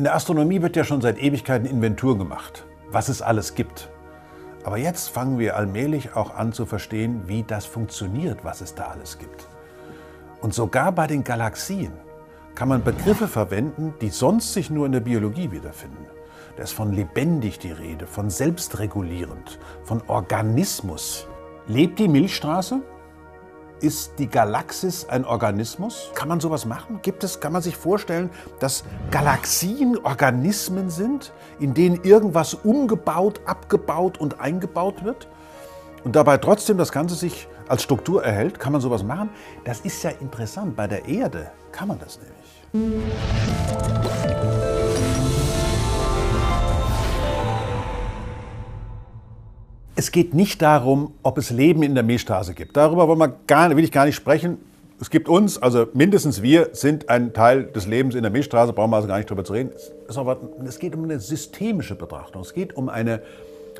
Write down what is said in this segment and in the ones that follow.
In der Astronomie wird ja schon seit Ewigkeiten Inventur gemacht, was es alles gibt. Aber jetzt fangen wir allmählich auch an zu verstehen, wie das funktioniert, was es da alles gibt. Und sogar bei den Galaxien kann man Begriffe verwenden, die sonst sich nur in der Biologie wiederfinden. Da ist von lebendig die Rede, von selbstregulierend, von Organismus. Lebt die Milchstraße? Ist die Galaxis ein Organismus? Kann man sowas machen? Gibt es, kann man sich vorstellen, dass Galaxien Organismen sind, in denen irgendwas umgebaut, abgebaut und eingebaut wird? Und dabei trotzdem das Ganze sich als Struktur erhält? Kann man sowas machen? Das ist ja interessant. Bei der Erde kann man das nämlich. Es geht nicht darum, ob es Leben in der Milchstraße gibt. Darüber wollen wir gar, will ich gar nicht sprechen. Es gibt uns, also mindestens wir sind ein Teil des Lebens in der Milchstraße, brauchen wir also gar nicht drüber zu reden. Es, geht um eine systemische Betrachtung. Es geht um eine,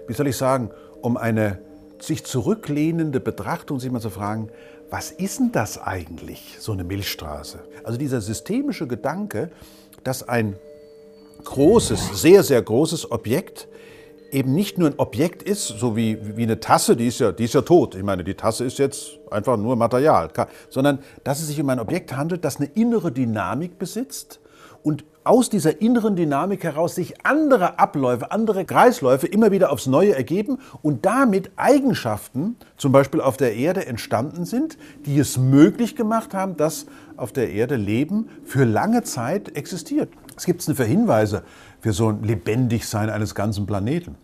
wie soll ich sagen, um eine sich zurücklehnende Betrachtung, sich mal zu fragen, was ist denn das eigentlich, so eine Milchstraße? Also dieser systemische Gedanke, dass ein großes, sehr, sehr großes Objekt eben nicht nur ein Objekt ist, so wie, wie eine Tasse, die ist, ja, die ist ja tot. Ich meine, die Tasse ist jetzt einfach nur Material, sondern dass es sich um ein Objekt handelt, das eine innere Dynamik besitzt und aus dieser inneren Dynamik heraus sich andere Abläufe, andere Kreisläufe immer wieder aufs Neue ergeben und damit Eigenschaften, zum Beispiel auf der Erde, entstanden sind, die es möglich gemacht haben, dass auf der Erde Leben für lange Zeit existiert. Was gibt es denn für Hinweise für so ein Lebendigsein eines ganzen Planeten?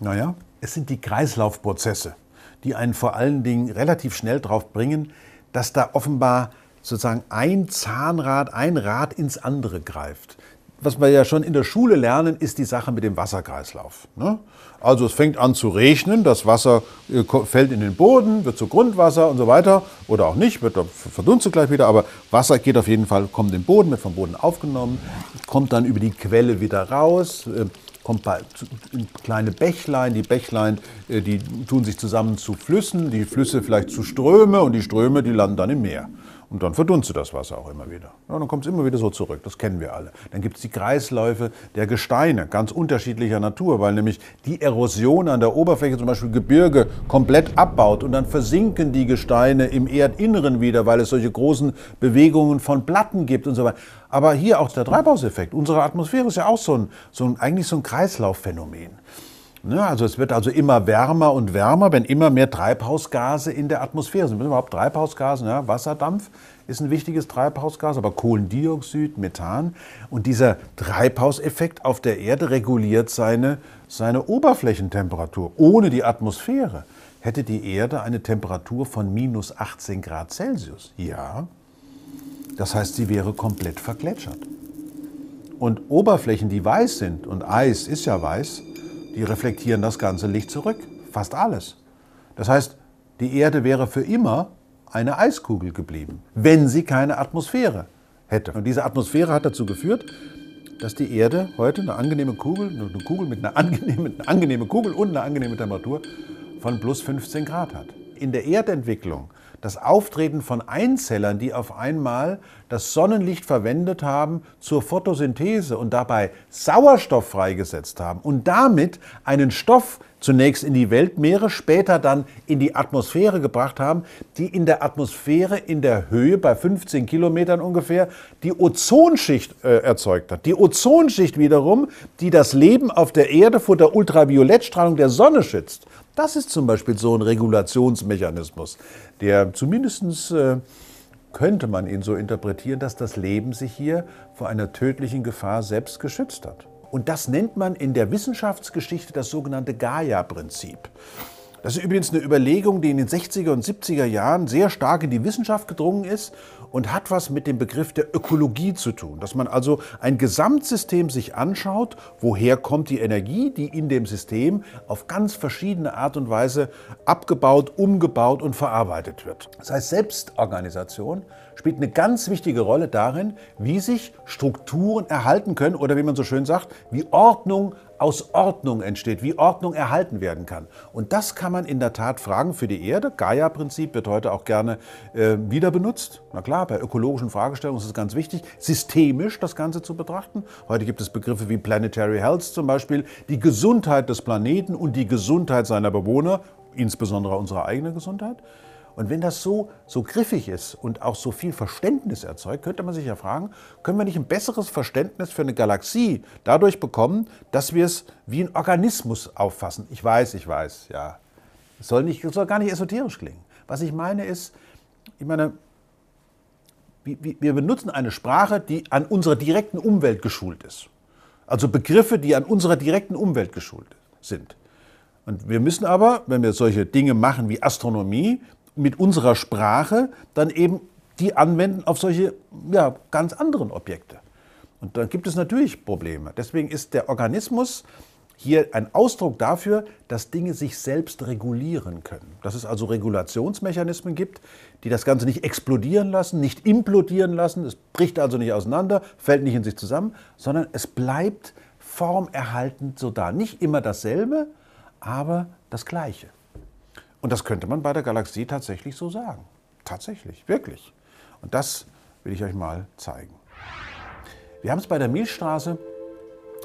Naja, es sind die Kreislaufprozesse, die einen vor allen Dingen relativ schnell darauf bringen, dass da offenbar sozusagen ein Zahnrad, ein Rad ins andere greift. Was wir ja schon in der Schule lernen, ist die Sache mit dem Wasserkreislauf. Ne? Also es fängt an zu regnen, das Wasser äh, fällt in den Boden, wird zu Grundwasser und so weiter. Oder auch nicht, wird verdunstet gleich wieder, aber Wasser geht auf jeden Fall, kommt in den Boden, wird vom Boden aufgenommen, kommt dann über die Quelle wieder raus, äh, kommt bei, in kleine Bächlein. Die Bächlein, äh, die tun sich zusammen zu Flüssen, die Flüsse vielleicht zu Ströme und die Ströme, die landen dann im Meer. Und dann verdunstet das Wasser auch immer wieder. Ja, dann kommt es immer wieder so zurück, das kennen wir alle. Dann gibt es die Kreisläufe der Gesteine, ganz unterschiedlicher Natur, weil nämlich die Erosion an der Oberfläche, zum Beispiel Gebirge, komplett abbaut und dann versinken die Gesteine im Erdinneren wieder, weil es solche großen Bewegungen von Platten gibt und so weiter. Aber hier auch der Treibhauseffekt. Unsere Atmosphäre ist ja auch so ein, so ein eigentlich so ein Kreislaufphänomen. Ne, also es wird also immer wärmer und wärmer, wenn immer mehr Treibhausgase in der Atmosphäre sind. Überhaupt Treibhausgase, ja, Wasserdampf ist ein wichtiges Treibhausgas, aber Kohlendioxid, Methan. Und dieser Treibhauseffekt auf der Erde reguliert seine, seine Oberflächentemperatur. Ohne die Atmosphäre hätte die Erde eine Temperatur von minus 18 Grad Celsius. Ja, das heißt, sie wäre komplett vergletschert. Und Oberflächen, die weiß sind, und Eis ist ja weiß, die reflektieren das ganze Licht zurück. Fast alles. Das heißt, die Erde wäre für immer eine Eiskugel geblieben, wenn sie keine Atmosphäre hätte. Und diese Atmosphäre hat dazu geführt, dass die Erde heute eine angenehme Kugel, eine Kugel mit einer angenehmen, eine angenehme Kugel und eine angenehme Temperatur von plus 15 Grad hat. In der Erdentwicklung das Auftreten von Einzellern, die auf einmal das Sonnenlicht verwendet haben zur Photosynthese und dabei Sauerstoff freigesetzt haben und damit einen Stoff zunächst in die Weltmeere, später dann in die Atmosphäre gebracht haben, die in der Atmosphäre in der Höhe bei 15 Kilometern ungefähr die Ozonschicht äh, erzeugt hat. Die Ozonschicht wiederum, die das Leben auf der Erde vor der Ultraviolettstrahlung der Sonne schützt. Das ist zum Beispiel so ein Regulationsmechanismus, der zumindest äh, könnte man ihn so interpretieren, dass das Leben sich hier vor einer tödlichen Gefahr selbst geschützt hat. Und das nennt man in der Wissenschaftsgeschichte das sogenannte Gaia-Prinzip. Das ist übrigens eine Überlegung, die in den 60er und 70er Jahren sehr stark in die Wissenschaft gedrungen ist und hat was mit dem Begriff der Ökologie zu tun. Dass man also ein Gesamtsystem sich anschaut, woher kommt die Energie, die in dem System auf ganz verschiedene Art und Weise abgebaut, umgebaut und verarbeitet wird. Das heißt, Selbstorganisation spielt eine ganz wichtige Rolle darin, wie sich Strukturen erhalten können oder wie man so schön sagt, wie Ordnung aus Ordnung entsteht, wie Ordnung erhalten werden kann. Und das kann man in der Tat fragen für die Erde. Gaia-Prinzip wird heute auch gerne äh, wieder benutzt. Na klar, bei ökologischen Fragestellungen ist es ganz wichtig, systemisch das Ganze zu betrachten. Heute gibt es Begriffe wie Planetary Health zum Beispiel, die Gesundheit des Planeten und die Gesundheit seiner Bewohner, insbesondere unsere eigene Gesundheit. Und wenn das so, so griffig ist und auch so viel Verständnis erzeugt, könnte man sich ja fragen, können wir nicht ein besseres Verständnis für eine Galaxie dadurch bekommen, dass wir es wie ein Organismus auffassen? Ich weiß, ich weiß, ja. Es soll, nicht, soll gar nicht esoterisch klingen. Was ich meine ist, ich meine, wir benutzen eine Sprache, die an unserer direkten Umwelt geschult ist. Also Begriffe, die an unserer direkten Umwelt geschult sind. Und wir müssen aber, wenn wir solche Dinge machen wie Astronomie, mit unserer Sprache dann eben die anwenden auf solche ja, ganz anderen Objekte. Und dann gibt es natürlich Probleme. Deswegen ist der Organismus hier ein Ausdruck dafür, dass Dinge sich selbst regulieren können. Dass es also Regulationsmechanismen gibt, die das Ganze nicht explodieren lassen, nicht implodieren lassen. Es bricht also nicht auseinander, fällt nicht in sich zusammen, sondern es bleibt formerhaltend so da. Nicht immer dasselbe, aber das Gleiche. Und das könnte man bei der Galaxie tatsächlich so sagen. Tatsächlich, wirklich. Und das will ich euch mal zeigen. Wir haben es bei der Milchstraße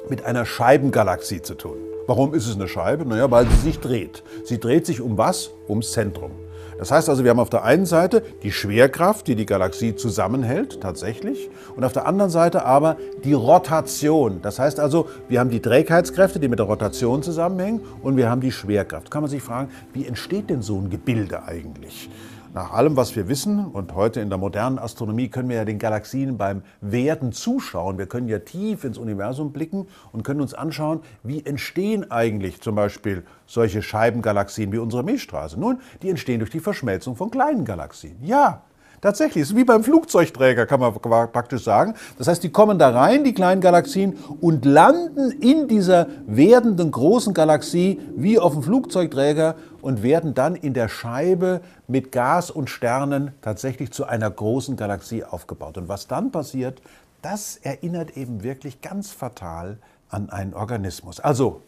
mit einer Scheibengalaxie zu tun. Warum ist es eine Scheibe? Naja, weil sie sich dreht. Sie dreht sich um was? Ums Zentrum. Das heißt also, wir haben auf der einen Seite die Schwerkraft, die die Galaxie zusammenhält, tatsächlich, und auf der anderen Seite aber die Rotation. Das heißt also, wir haben die Trägheitskräfte, die mit der Rotation zusammenhängen, und wir haben die Schwerkraft. Kann man sich fragen, wie entsteht denn so ein Gebilde eigentlich? Nach allem, was wir wissen, und heute in der modernen Astronomie können wir ja den Galaxien beim Werden zuschauen. Wir können ja tief ins Universum blicken und können uns anschauen, wie entstehen eigentlich zum Beispiel solche Scheibengalaxien wie unsere Milchstraße. Nun, die entstehen durch die Verschmelzung von kleinen Galaxien. Ja, Tatsächlich, es ist wie beim Flugzeugträger, kann man praktisch sagen. Das heißt, die kommen da rein, die kleinen Galaxien, und landen in dieser werdenden großen Galaxie wie auf dem Flugzeugträger und werden dann in der Scheibe mit Gas und Sternen tatsächlich zu einer großen Galaxie aufgebaut. Und was dann passiert, das erinnert eben wirklich ganz fatal an einen Organismus. Also,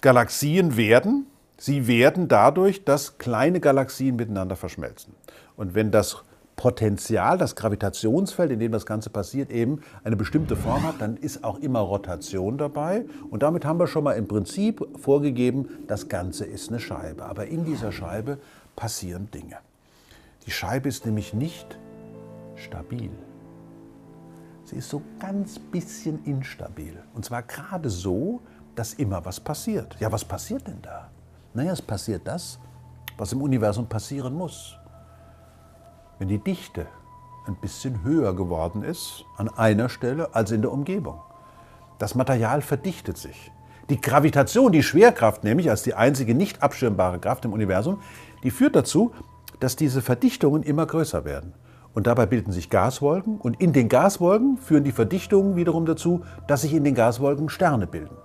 Galaxien werden, sie werden dadurch, dass kleine Galaxien miteinander verschmelzen. Und wenn das Potenzial, das Gravitationsfeld, in dem das Ganze passiert, eben eine bestimmte Form hat, dann ist auch immer Rotation dabei. Und damit haben wir schon mal im Prinzip vorgegeben, das Ganze ist eine Scheibe. Aber in dieser Scheibe passieren Dinge. Die Scheibe ist nämlich nicht stabil. Sie ist so ganz bisschen instabil. Und zwar gerade so, dass immer was passiert. Ja, was passiert denn da? Naja, es passiert das, was im Universum passieren muss wenn die Dichte ein bisschen höher geworden ist an einer Stelle als in der Umgebung. Das Material verdichtet sich. Die Gravitation, die Schwerkraft nämlich als die einzige nicht abschirmbare Kraft im Universum, die führt dazu, dass diese Verdichtungen immer größer werden. Und dabei bilden sich Gaswolken und in den Gaswolken führen die Verdichtungen wiederum dazu, dass sich in den Gaswolken Sterne bilden.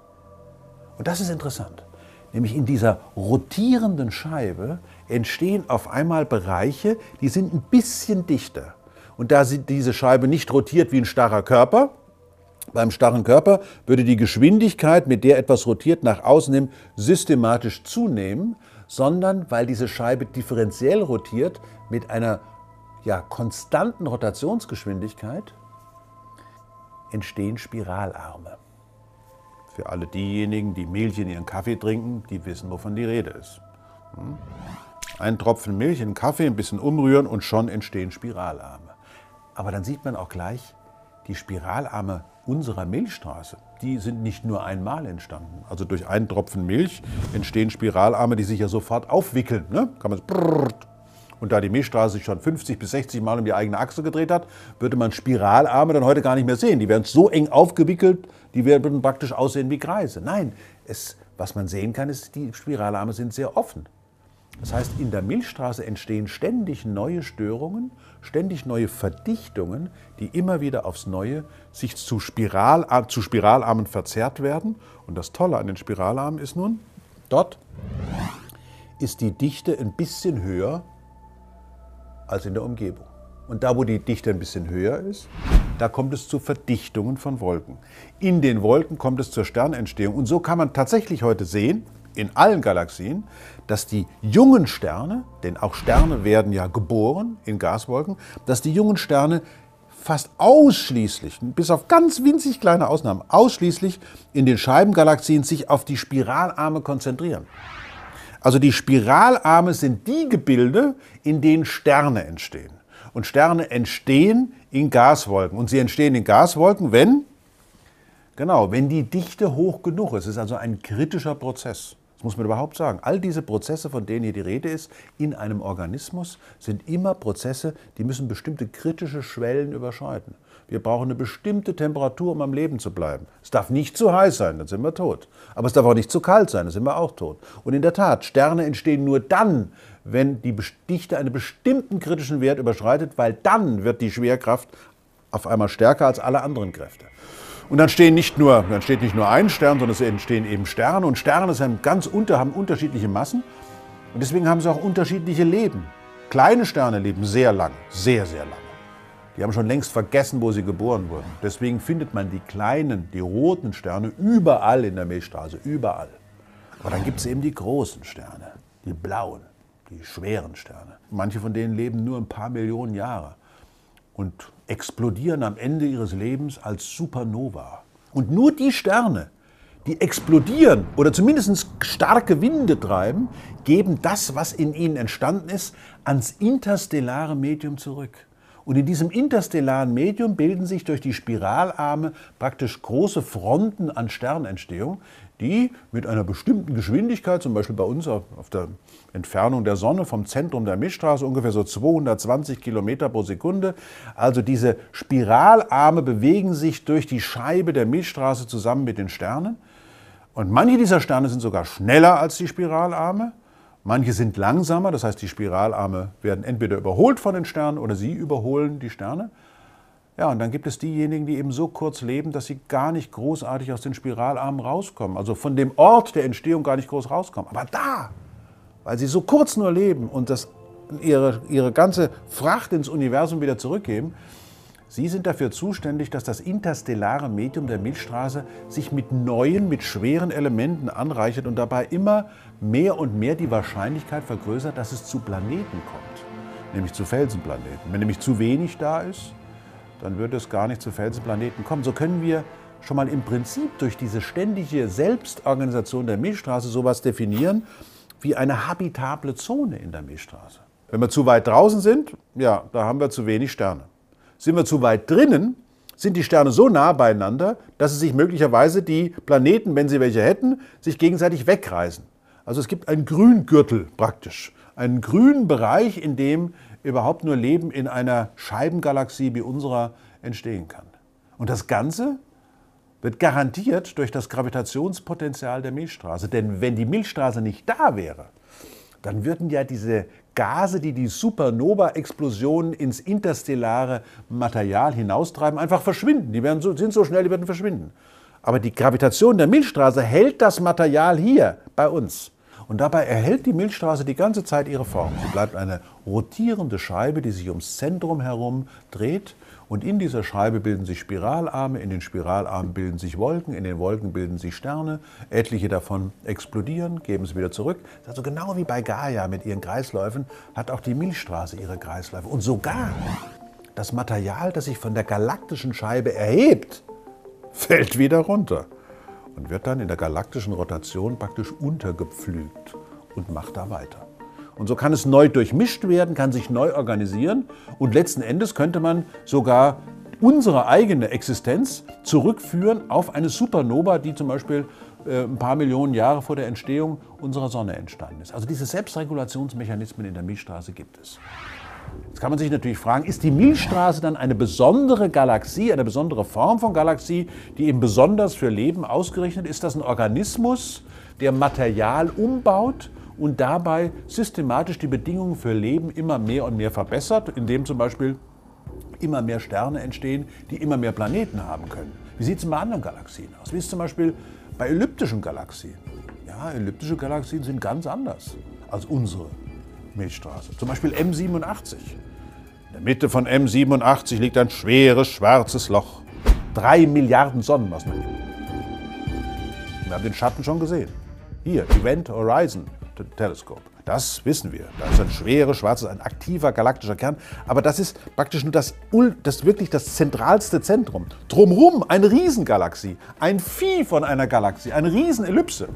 Und das ist interessant. Nämlich in dieser rotierenden Scheibe entstehen auf einmal Bereiche, die sind ein bisschen dichter. Und da diese Scheibe nicht rotiert wie ein starrer Körper, beim starren Körper würde die Geschwindigkeit, mit der etwas rotiert, nach außen hin systematisch zunehmen, sondern weil diese Scheibe differenziell rotiert mit einer ja, konstanten Rotationsgeschwindigkeit, entstehen Spiralarme. Für alle diejenigen, die Milch in ihren Kaffee trinken, die wissen, wovon die Rede ist. Hm? Ein Tropfen Milch in Kaffee, ein bisschen umrühren und schon entstehen Spiralarme. Aber dann sieht man auch gleich, die Spiralarme unserer Milchstraße, die sind nicht nur einmal entstanden. Also durch einen Tropfen Milch entstehen Spiralarme, die sich ja sofort aufwickeln. Ne? Kann man und da die Milchstraße sich schon 50 bis 60 Mal um die eigene Achse gedreht hat, würde man Spiralarme dann heute gar nicht mehr sehen. Die werden so eng aufgewickelt, die würden praktisch aussehen wie Kreise. Nein, es, was man sehen kann, ist, die Spiralarme sind sehr offen. Das heißt, in der Milchstraße entstehen ständig neue Störungen, ständig neue Verdichtungen, die immer wieder aufs Neue sich zu, Spiral, zu Spiralarmen verzerrt werden. Und das Tolle an den Spiralarmen ist nun, dort ist die Dichte ein bisschen höher als in der Umgebung. Und da, wo die Dichte ein bisschen höher ist, da kommt es zu Verdichtungen von Wolken. In den Wolken kommt es zur Sternentstehung. Und so kann man tatsächlich heute sehen, in allen Galaxien, dass die jungen Sterne, denn auch Sterne werden ja geboren in Gaswolken, dass die jungen Sterne fast ausschließlich, bis auf ganz winzig kleine Ausnahmen, ausschließlich in den Scheibengalaxien sich auf die Spiralarme konzentrieren. Also die Spiralarme sind die Gebilde, in denen Sterne entstehen. Und Sterne entstehen in Gaswolken. Und sie entstehen in Gaswolken, wenn, genau, wenn die Dichte hoch genug ist. Es ist also ein kritischer Prozess. Das muss man überhaupt sagen. All diese Prozesse, von denen hier die Rede ist, in einem Organismus, sind immer Prozesse, die müssen bestimmte kritische Schwellen überschreiten. Wir brauchen eine bestimmte Temperatur, um am Leben zu bleiben. Es darf nicht zu heiß sein, dann sind wir tot. Aber es darf auch nicht zu kalt sein, dann sind wir auch tot. Und in der Tat, Sterne entstehen nur dann, wenn die Dichte einen bestimmten kritischen Wert überschreitet, weil dann wird die Schwerkraft auf einmal stärker als alle anderen Kräfte. Und dann, stehen nicht nur, dann steht nicht nur ein Stern, sondern es entstehen eben Sterne. Und Sterne sind ganz unter, haben unterschiedliche Massen. Und deswegen haben sie auch unterschiedliche Leben. Kleine Sterne leben sehr lang, sehr, sehr lang. Die haben schon längst vergessen, wo sie geboren wurden. Deswegen findet man die kleinen, die roten Sterne überall in der Milchstraße, überall. Aber dann gibt es eben die großen Sterne, die blauen, die schweren Sterne. Manche von denen leben nur ein paar Millionen Jahre und explodieren am Ende ihres Lebens als Supernova. Und nur die Sterne, die explodieren oder zumindest starke Winde treiben, geben das, was in ihnen entstanden ist, ans interstellare Medium zurück. Und in diesem interstellaren Medium bilden sich durch die Spiralarme praktisch große Fronten an Sternentstehung, die mit einer bestimmten Geschwindigkeit, zum Beispiel bei uns auf der Entfernung der Sonne vom Zentrum der Milchstraße, ungefähr so 220 Kilometer pro Sekunde, also diese Spiralarme bewegen sich durch die Scheibe der Milchstraße zusammen mit den Sternen. Und manche dieser Sterne sind sogar schneller als die Spiralarme. Manche sind langsamer, das heißt, die Spiralarme werden entweder überholt von den Sternen oder sie überholen die Sterne. Ja, und dann gibt es diejenigen, die eben so kurz leben, dass sie gar nicht großartig aus den Spiralarmen rauskommen, also von dem Ort der Entstehung gar nicht groß rauskommen. Aber da, weil sie so kurz nur leben und das, ihre, ihre ganze Fracht ins Universum wieder zurückgeben, Sie sind dafür zuständig, dass das interstellare Medium der Milchstraße sich mit neuen, mit schweren Elementen anreichert und dabei immer mehr und mehr die Wahrscheinlichkeit vergrößert, dass es zu Planeten kommt, nämlich zu Felsenplaneten. Wenn nämlich zu wenig da ist, dann würde es gar nicht zu Felsenplaneten kommen. So können wir schon mal im Prinzip durch diese ständige Selbstorganisation der Milchstraße sowas definieren wie eine habitable Zone in der Milchstraße. Wenn wir zu weit draußen sind, ja, da haben wir zu wenig Sterne. Sind wir zu weit drinnen, sind die Sterne so nah beieinander, dass sie sich möglicherweise die Planeten, wenn sie welche hätten, sich gegenseitig wegreißen. Also es gibt einen Grüngürtel praktisch, einen grünen Bereich, in dem überhaupt nur Leben in einer Scheibengalaxie wie unserer entstehen kann. Und das Ganze wird garantiert durch das Gravitationspotenzial der Milchstraße. Denn wenn die Milchstraße nicht da wäre, dann würden ja diese Gase, die die Supernova-Explosionen ins interstellare Material hinaustreiben, einfach verschwinden. Die werden so, sind so schnell, die werden verschwinden. Aber die Gravitation der Milchstraße hält das Material hier bei uns. Und dabei erhält die Milchstraße die ganze Zeit ihre Form. Sie bleibt eine rotierende Scheibe, die sich ums Zentrum herum dreht und in dieser Scheibe bilden sich Spiralarme, in den Spiralarmen bilden sich Wolken, in den Wolken bilden sich Sterne. Etliche davon explodieren, geben es wieder zurück. Also genau wie bei Gaia mit ihren Kreisläufen hat auch die Milchstraße ihre Kreisläufe. Und sogar das Material, das sich von der galaktischen Scheibe erhebt, fällt wieder runter und wird dann in der galaktischen Rotation praktisch untergepflügt und macht da weiter. Und so kann es neu durchmischt werden, kann sich neu organisieren und letzten Endes könnte man sogar unsere eigene Existenz zurückführen auf eine Supernova, die zum Beispiel äh, ein paar Millionen Jahre vor der Entstehung unserer Sonne entstanden ist. Also diese Selbstregulationsmechanismen in der Milchstraße gibt es. Jetzt kann man sich natürlich fragen, ist die Milchstraße dann eine besondere Galaxie, eine besondere Form von Galaxie, die eben besonders für Leben ausgerichtet ist? Ist das ein Organismus, der Material umbaut und dabei systematisch die Bedingungen für Leben immer mehr und mehr verbessert, indem zum Beispiel immer mehr Sterne entstehen, die immer mehr Planeten haben können. Wie sieht es bei anderen Galaxien aus? Wie ist es zum Beispiel bei elliptischen Galaxien? Ja, elliptische Galaxien sind ganz anders als unsere Milchstraße. Zum Beispiel M87. In der Mitte von M87 liegt ein schweres schwarzes Loch. Drei Milliarden Sonnenmassen. Wir haben den Schatten schon gesehen. Hier, Event Horizon Telescope. Das wissen wir. Da ist ein schweres, schwarzes, ein aktiver galaktischer Kern. Aber das ist praktisch nur das, das wirklich das zentralste Zentrum. Drumherum eine Riesengalaxie, ein Vieh von einer Galaxie, eine Riesenellipse.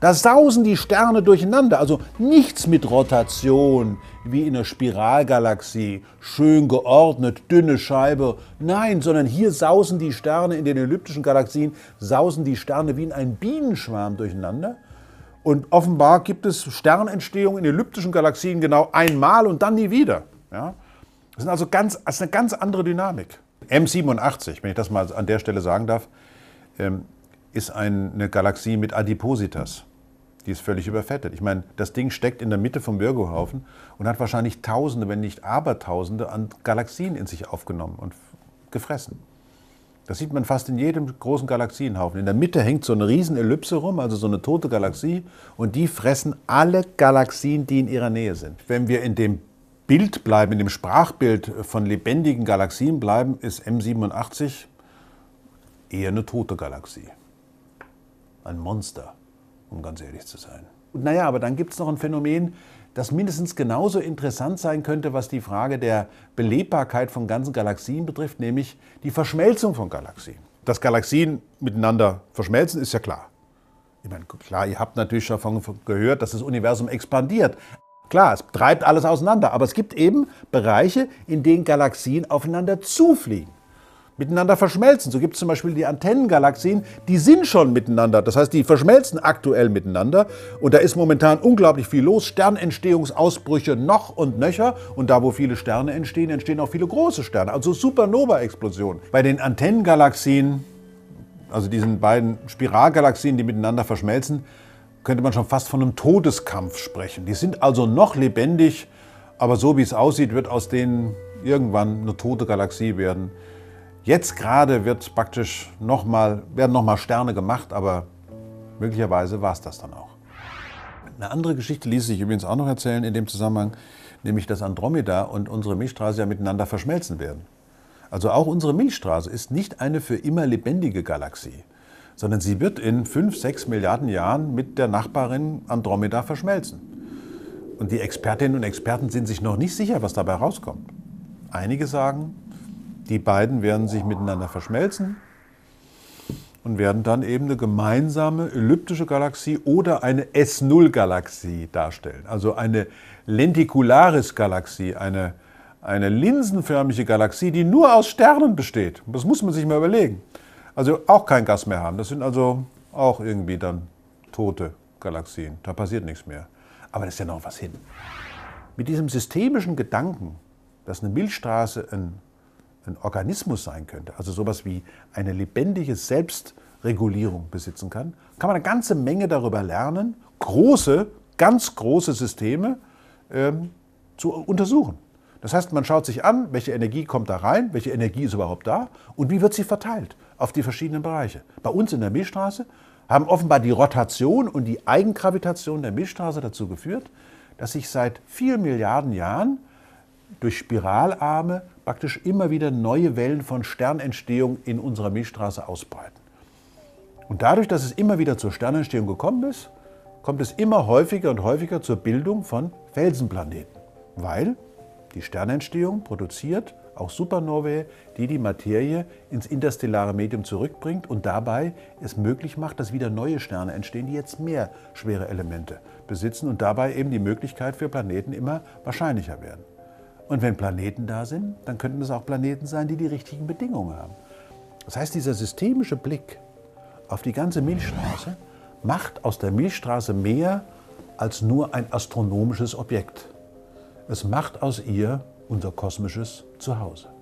Da sausen die Sterne durcheinander. Also nichts mit Rotation wie in einer Spiralgalaxie, schön geordnet, dünne Scheibe. Nein, sondern hier sausen die Sterne in den elliptischen Galaxien, sausen die Sterne wie in einem Bienenschwarm durcheinander. Und offenbar gibt es Sternentstehung in elliptischen Galaxien genau einmal und dann nie wieder. Ja? Das, ist also ganz, das ist eine ganz andere Dynamik. M87, wenn ich das mal an der Stelle sagen darf, ähm, ist eine Galaxie mit Adipositas. Die ist völlig überfettet. Ich meine, das Ding steckt in der Mitte vom Virgo-Haufen und hat wahrscheinlich Tausende, wenn nicht Abertausende an Galaxien in sich aufgenommen und gefressen. Das sieht man fast in jedem großen Galaxienhaufen. In der Mitte hängt so eine riesen Ellipse rum, also so eine tote Galaxie, und die fressen alle Galaxien, die in ihrer Nähe sind. Wenn wir in dem Bild bleiben, in dem Sprachbild von lebendigen Galaxien bleiben, ist M87 eher eine tote Galaxie. Ein Monster, um ganz ehrlich zu sein. Und naja, aber dann gibt es noch ein Phänomen, das mindestens genauso interessant sein könnte, was die Frage der Belebbarkeit von ganzen Galaxien betrifft, nämlich die Verschmelzung von Galaxien. Dass Galaxien miteinander verschmelzen, ist ja klar. Ich meine, klar, ihr habt natürlich schon davon gehört, dass das Universum expandiert. Klar, es treibt alles auseinander, aber es gibt eben Bereiche, in denen Galaxien aufeinander zufliegen miteinander verschmelzen. So gibt es zum Beispiel die Antennengalaxien, die sind schon miteinander. Das heißt, die verschmelzen aktuell miteinander. Und da ist momentan unglaublich viel los. Sternentstehungsausbrüche noch und nöcher. Und da, wo viele Sterne entstehen, entstehen auch viele große Sterne. Also Supernova-Explosionen. Bei den Antennengalaxien, also diesen beiden Spiralgalaxien, die miteinander verschmelzen, könnte man schon fast von einem Todeskampf sprechen. Die sind also noch lebendig, aber so wie es aussieht, wird aus denen irgendwann eine tote Galaxie werden. Jetzt gerade wird praktisch noch mal, werden nochmal Sterne gemacht, aber möglicherweise war es das dann auch. Eine andere Geschichte ließ sich übrigens auch noch erzählen in dem Zusammenhang, nämlich dass Andromeda und unsere Milchstraße ja miteinander verschmelzen werden. Also auch unsere Milchstraße ist nicht eine für immer lebendige Galaxie, sondern sie wird in fünf, sechs Milliarden Jahren mit der Nachbarin Andromeda verschmelzen. Und die Expertinnen und Experten sind sich noch nicht sicher, was dabei rauskommt. Einige sagen, die beiden werden sich miteinander verschmelzen und werden dann eben eine gemeinsame elliptische Galaxie oder eine S0-Galaxie darstellen. Also eine Lenticularis-Galaxie, eine, eine linsenförmige Galaxie, die nur aus Sternen besteht. Das muss man sich mal überlegen. Also auch kein Gas mehr haben. Das sind also auch irgendwie dann tote Galaxien. Da passiert nichts mehr. Aber da ist ja noch was hin. Mit diesem systemischen Gedanken, dass eine Milchstraße ein ein Organismus sein könnte, also sowas wie eine lebendige Selbstregulierung besitzen kann, kann man eine ganze Menge darüber lernen, große, ganz große Systeme ähm, zu untersuchen. Das heißt, man schaut sich an, welche Energie kommt da rein, welche Energie ist überhaupt da und wie wird sie verteilt auf die verschiedenen Bereiche. Bei uns in der Milchstraße haben offenbar die Rotation und die Eigengravitation der Milchstraße dazu geführt, dass sich seit vielen Milliarden Jahren durch Spiralarme praktisch immer wieder neue Wellen von Sternentstehung in unserer Milchstraße ausbreiten. Und dadurch, dass es immer wieder zur Sternentstehung gekommen ist, kommt es immer häufiger und häufiger zur Bildung von Felsenplaneten, weil die Sternentstehung produziert auch Supernovae, die die Materie ins interstellare Medium zurückbringt und dabei es möglich macht, dass wieder neue Sterne entstehen, die jetzt mehr schwere Elemente besitzen und dabei eben die Möglichkeit für Planeten immer wahrscheinlicher werden. Und wenn Planeten da sind, dann könnten es auch Planeten sein, die die richtigen Bedingungen haben. Das heißt, dieser systemische Blick auf die ganze Milchstraße macht aus der Milchstraße mehr als nur ein astronomisches Objekt. Es macht aus ihr unser kosmisches Zuhause.